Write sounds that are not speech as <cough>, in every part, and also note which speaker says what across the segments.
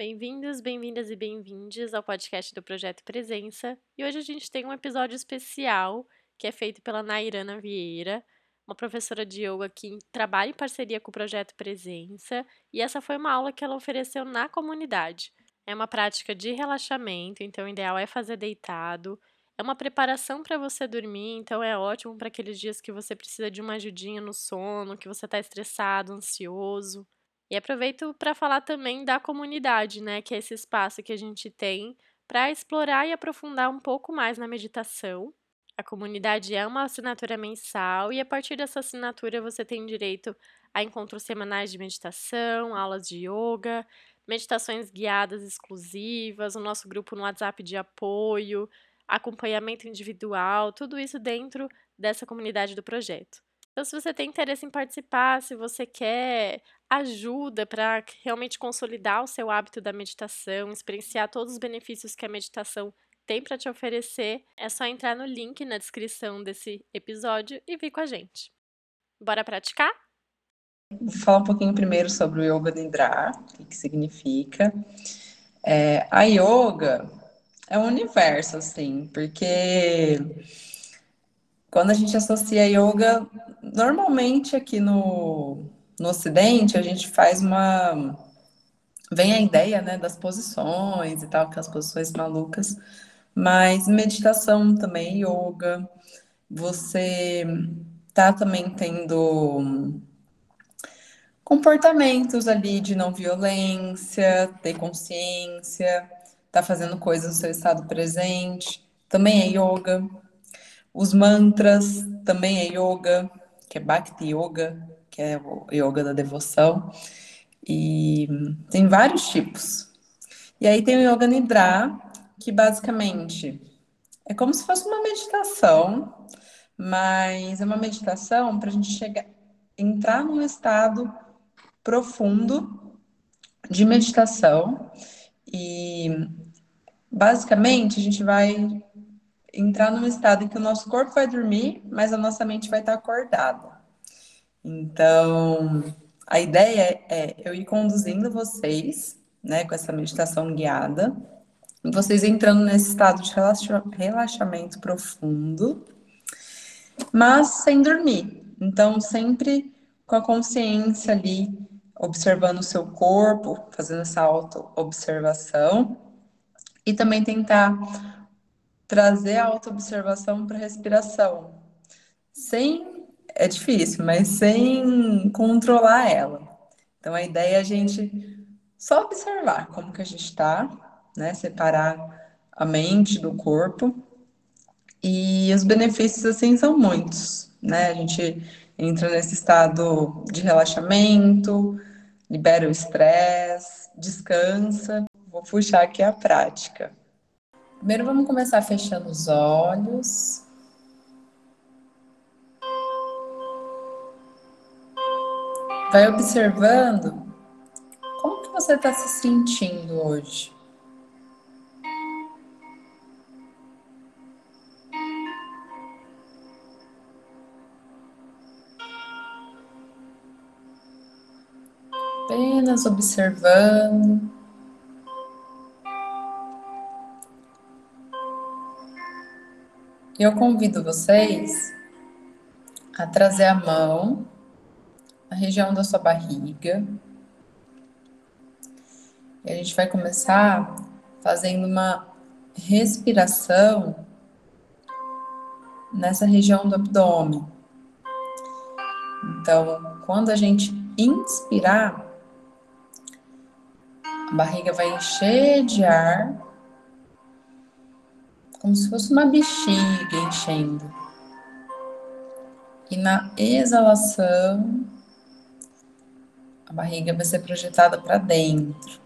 Speaker 1: Bem-vindos, bem-vindas e bem-vindes ao podcast do Projeto Presença. E hoje a gente tem um episódio especial que é feito pela Nairana Vieira, uma professora de yoga que trabalha em parceria com o Projeto Presença, e essa foi uma aula que ela ofereceu na comunidade. É uma prática de relaxamento, então o ideal é fazer deitado. É uma preparação para você dormir, então é ótimo para aqueles dias que você precisa de uma ajudinha no sono, que você está estressado, ansioso. E aproveito para falar também da comunidade, né, que é esse espaço que a gente tem para explorar e aprofundar um pouco mais na meditação. A comunidade é uma assinatura mensal e a partir dessa assinatura você tem direito a encontros semanais de meditação, aulas de yoga, meditações guiadas exclusivas, o nosso grupo no WhatsApp de apoio, acompanhamento individual, tudo isso dentro dessa comunidade do projeto. Então, se você tem interesse em participar, se você quer ajuda para realmente consolidar o seu hábito da meditação, experienciar todos os benefícios que a meditação tem para te oferecer, é só entrar no link na descrição desse episódio e vir com a gente. Bora praticar?
Speaker 2: Vou falar um pouquinho primeiro sobre o Yoga Nidra, o que, significa. É, a yoga é um universo, assim, porque quando a gente associa yoga, normalmente aqui no, no Ocidente, a gente faz uma. Vem a ideia né, das posições e tal, aquelas posições malucas, mas meditação também, yoga, você tá também tendo comportamentos ali de não violência, ter consciência, tá fazendo coisas no seu estado presente, também é yoga. Os mantras também é yoga, que é Bhakti Yoga, que é o yoga da devoção. E tem vários tipos. E aí tem o Yoga Nidra, que basicamente é como se fosse uma meditação, mas é uma meditação para a gente chegar, entrar num estado profundo de meditação e basicamente a gente vai entrar num estado em que o nosso corpo vai dormir, mas a nossa mente vai estar acordada. Então, a ideia é eu ir conduzindo vocês, né, com essa meditação guiada, vocês entrando nesse estado de relaxamento profundo, mas sem dormir. Então, sempre com a consciência ali, observando o seu corpo, fazendo essa auto-observação, e também tentar trazer a auto-observação para a respiração, sem, é difícil, mas sem controlar ela. Então a ideia é a gente só observar como que a gente está, né? Separar a mente do corpo. E os benefícios, assim, são muitos, né? A gente entra nesse estado de relaxamento, libera o estresse, descansa. Vou puxar aqui a prática. Primeiro vamos começar fechando os olhos. Vai observando como que você está se sentindo hoje. Apenas observando. Eu convido vocês a trazer a mão na região da sua barriga. E a gente vai começar fazendo uma respiração nessa região do abdômen. Então, quando a gente inspirar, a barriga vai encher de ar como se fosse uma bexiga enchendo. E na exalação, a barriga vai ser projetada para dentro.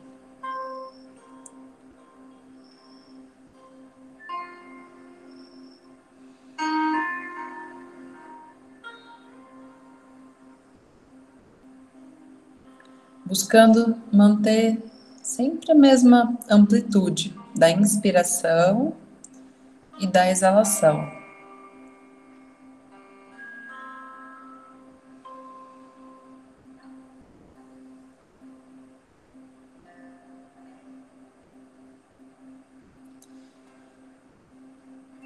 Speaker 2: Buscando manter sempre a mesma amplitude da inspiração e da exalação.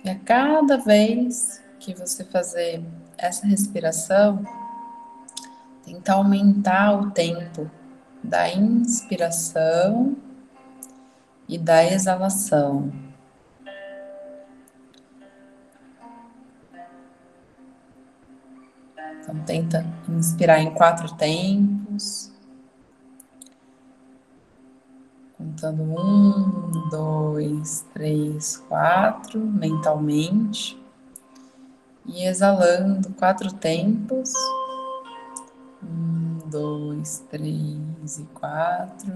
Speaker 2: E a cada vez que você fazer essa respiração, tentar aumentar o tempo da inspiração e da exalação. Então, tenta inspirar em quatro tempos. Contando um, dois, três, quatro, mentalmente. E exalando quatro tempos. Um, dois, três e quatro.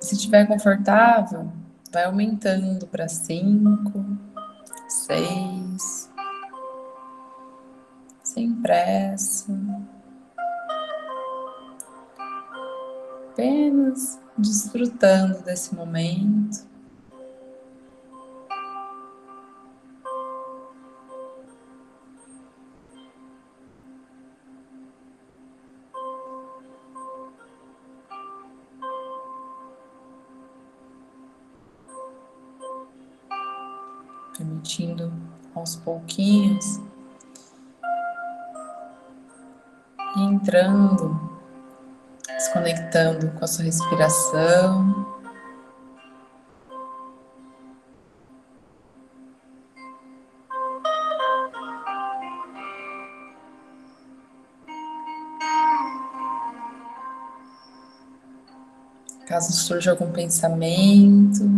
Speaker 2: Se estiver confortável, vai aumentando para cinco, seis, sem pressa. apenas desfrutando desse momento. Pouquinhos entrando se conectando com a sua respiração. Caso surja algum pensamento,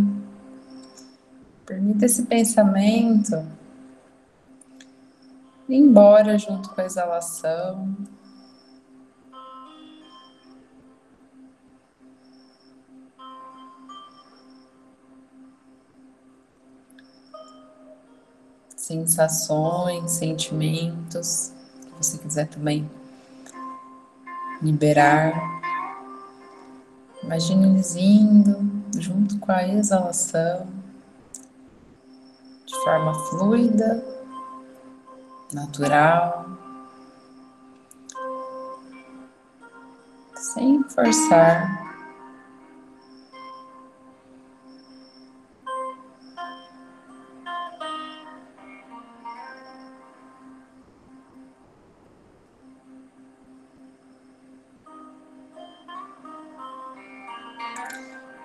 Speaker 2: permita esse pensamento embora junto com a exalação. sensações, sentimentos que você quiser também liberar. Imagine eles indo junto com a exalação de forma fluida, natural, sem forçar.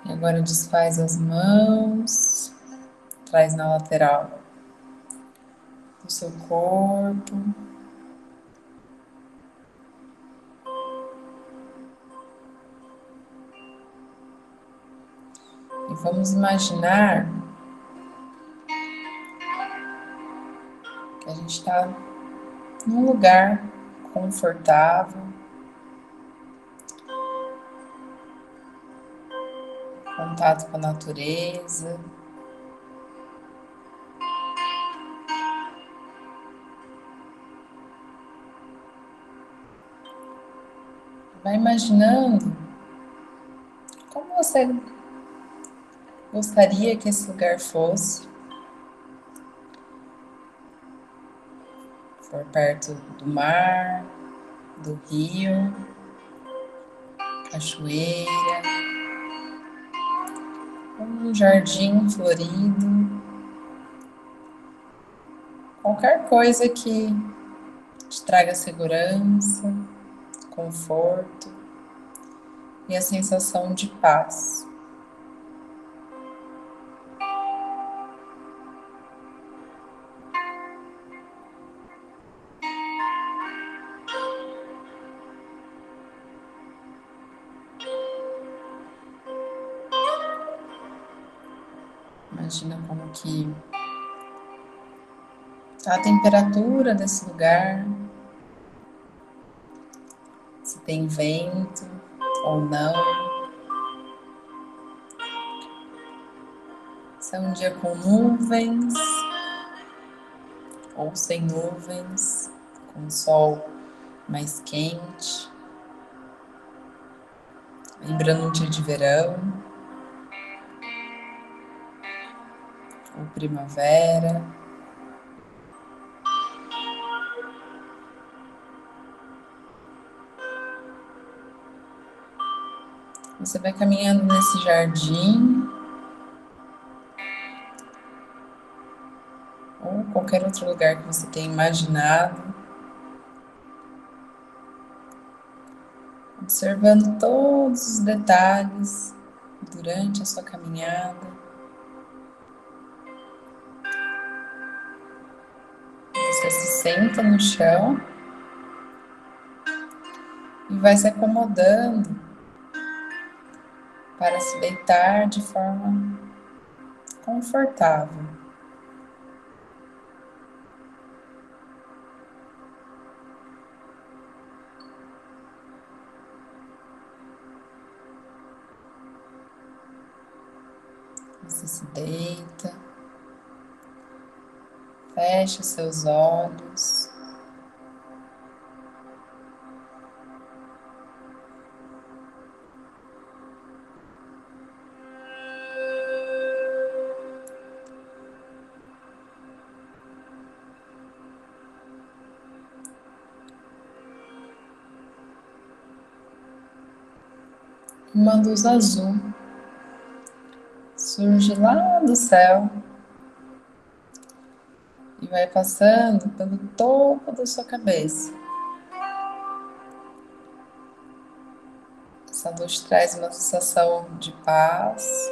Speaker 2: Agora desfaz as mãos, traz na lateral seu corpo. E vamos imaginar que a gente está num lugar confortável, contato com a natureza. Vai imaginando como você gostaria que esse lugar fosse. For perto do mar, do rio, cachoeira um jardim florido, qualquer coisa que te traga segurança, conforto e a sensação de paz. Imagina como que a temperatura desse lugar, tem vento ou não. Se é um dia com nuvens ou sem nuvens, com sol mais quente. Lembrando um dia de verão. ou primavera. Você vai caminhando nesse jardim. Ou qualquer outro lugar que você tenha imaginado. Observando todos os detalhes durante a sua caminhada. Você se senta no chão e vai se acomodando para se deitar de forma confortável. Você se deita, fecha seus olhos. Uma luz azul surge lá do céu e vai passando pelo topo da sua cabeça. Essa luz traz uma sensação de paz.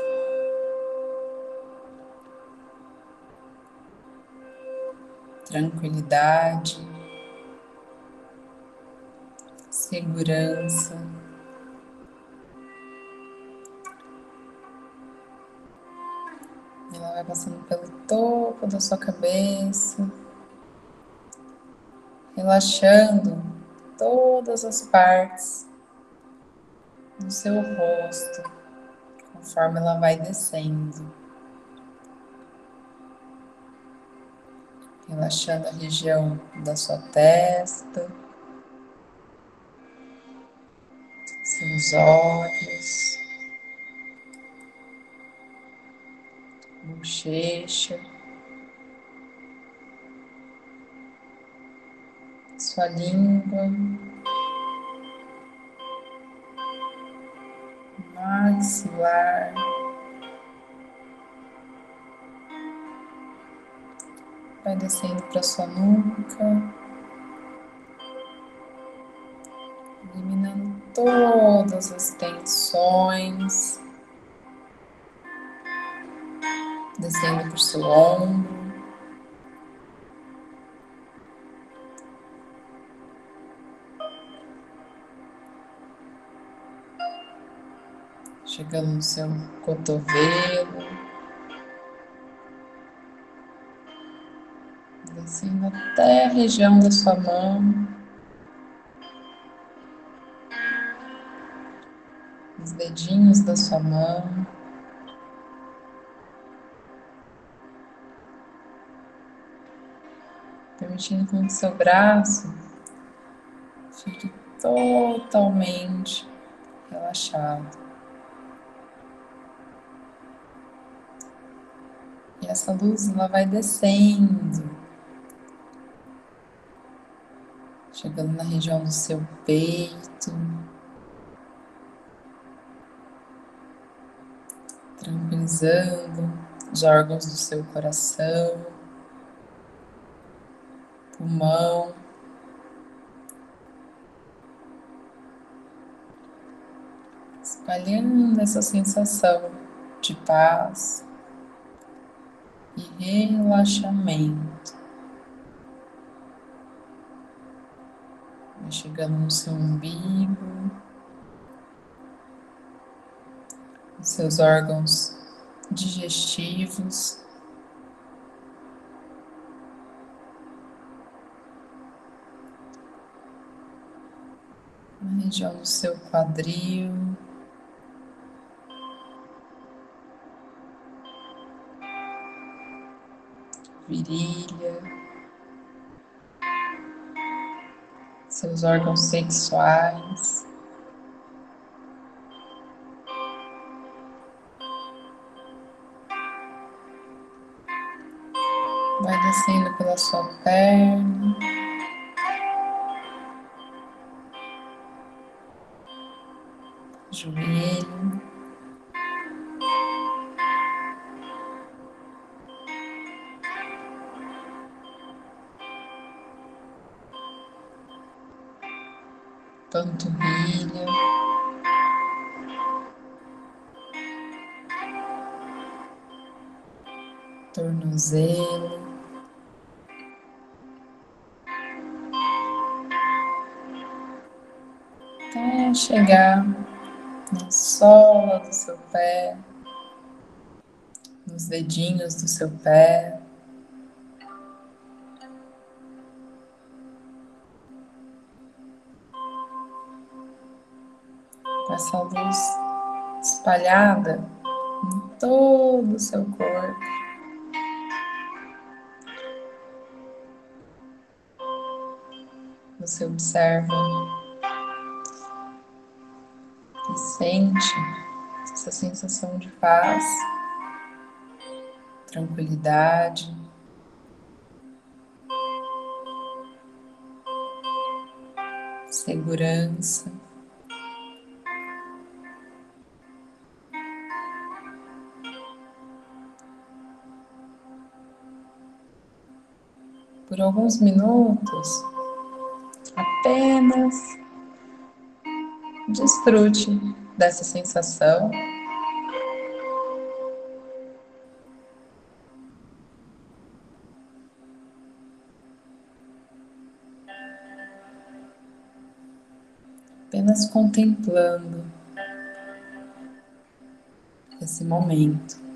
Speaker 2: Tranquilidade, segurança. Passando pelo topo da sua cabeça, relaxando todas as partes do seu rosto, conforme ela vai descendo. Relaxando a região da sua testa, seus olhos. Bochecha, sua língua, maxilar, vai descendo para sua nuca, eliminando todas as tensões. Descendo por seu ombro. Chegando no seu cotovelo, descendo até a região da sua mão, os dedinhos da sua mão. Que o seu braço fique totalmente relaxado. E essa luz ela vai descendo, chegando na região do seu peito, tranquilizando os órgãos do seu coração pulmão. Espalhando essa sensação de paz e relaxamento. Vai chegando no seu umbigo, nos seus órgãos digestivos. Na região do seu quadril. Virilha, seus órgãos sexuais. Vai descendo pela sua perna. Joelho. Panturrilha. Tornozelo. Até chegar sola do seu pé, nos dedinhos do seu pé. Essa luz espalhada em todo o seu corpo. Você observa sente essa sensação de paz, tranquilidade. Segurança. Por alguns minutos, apenas desfrute dessa sensação. Apenas contemplando esse momento.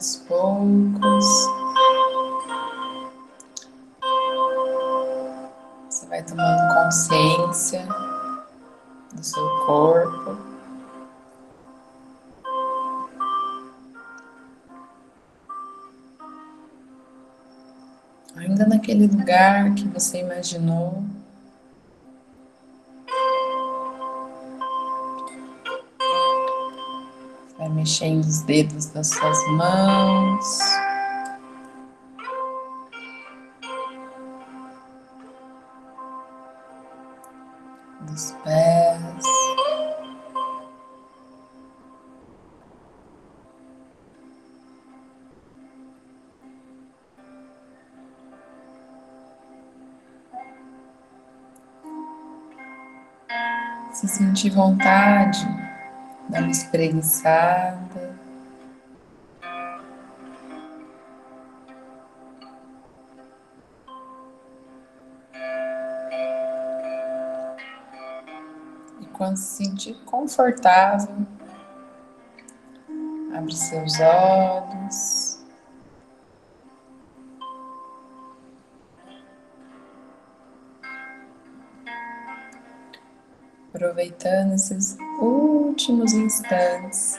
Speaker 2: Aos poucos você vai tomando consciência do seu corpo. Ainda naquele lugar que você imaginou. Vai mexendo os dedos das suas mãos. Dos pés. Se sentir vontade, dá uma espreguiçada. E quando se sentir confortável, abre seus olhos. Aproveitando esses últimos instantes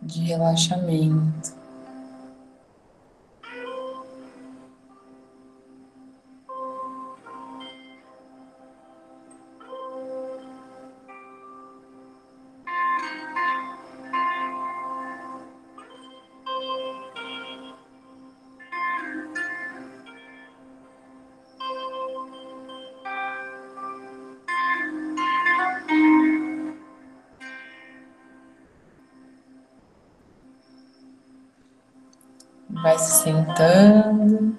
Speaker 2: de relaxamento. Vai se sentando.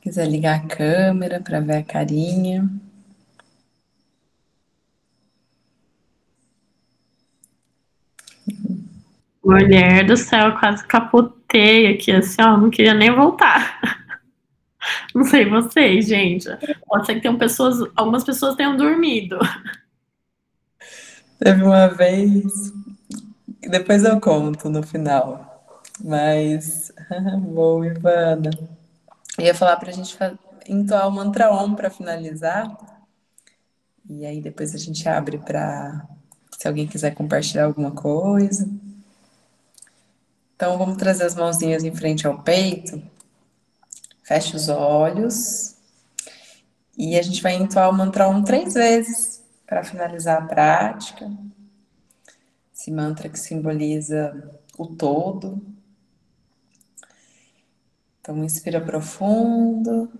Speaker 2: Quiser ligar a câmera para ver a carinha.
Speaker 1: Mulher do céu, quase capotei aqui, assim, ó, não queria nem voltar. <laughs> Não sei vocês, gente. Pode ser que tenham pessoas, algumas pessoas tenham dormido.
Speaker 2: Teve uma vez, depois eu conto no final, mas <laughs> bom, Ivana. ia falar pra gente entoar o mantra Om para finalizar. E aí depois a gente abre para se alguém quiser compartilhar alguma coisa. Então, vamos trazer as mãozinhas em frente ao peito. Feche os olhos. E a gente vai entoar o mantra um três vezes para finalizar a prática. Esse mantra que simboliza o todo. Então, inspira profundo.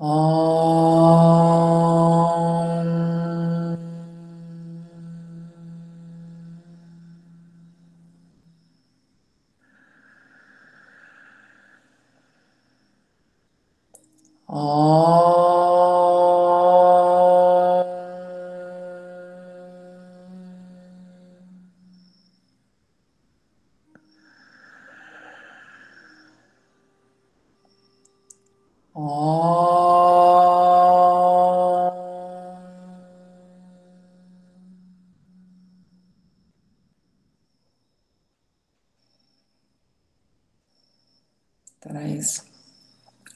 Speaker 2: Om. Traz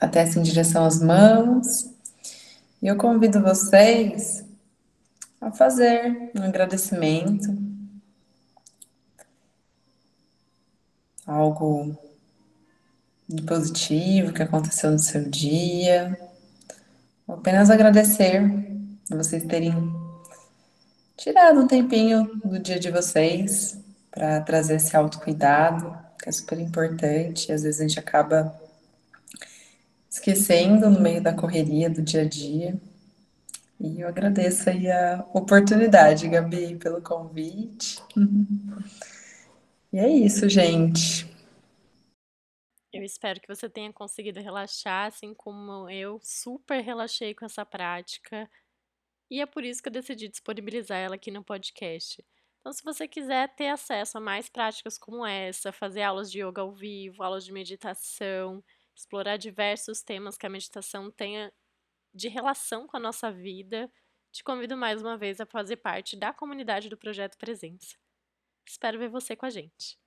Speaker 2: a testa em direção às mãos. E eu convido vocês a fazer um agradecimento, algo de positivo que aconteceu no seu dia. Vou apenas agradecer vocês terem tirado um tempinho do dia de vocês para trazer esse autocuidado, que é super importante. Às vezes a gente acaba esquecendo no meio da correria do dia a dia. E eu agradeço aí a oportunidade, Gabi, pelo convite. E é isso, gente.
Speaker 1: Eu espero que você tenha conseguido relaxar, assim como eu super relaxei com essa prática. E é por isso que eu decidi disponibilizar ela aqui no podcast. Então, se você quiser ter acesso a mais práticas como essa, fazer aulas de yoga ao vivo, aulas de meditação, explorar diversos temas que a meditação tenha de relação com a nossa vida, te convido mais uma vez a fazer parte da comunidade do Projeto Presença. Espero ver você com a gente.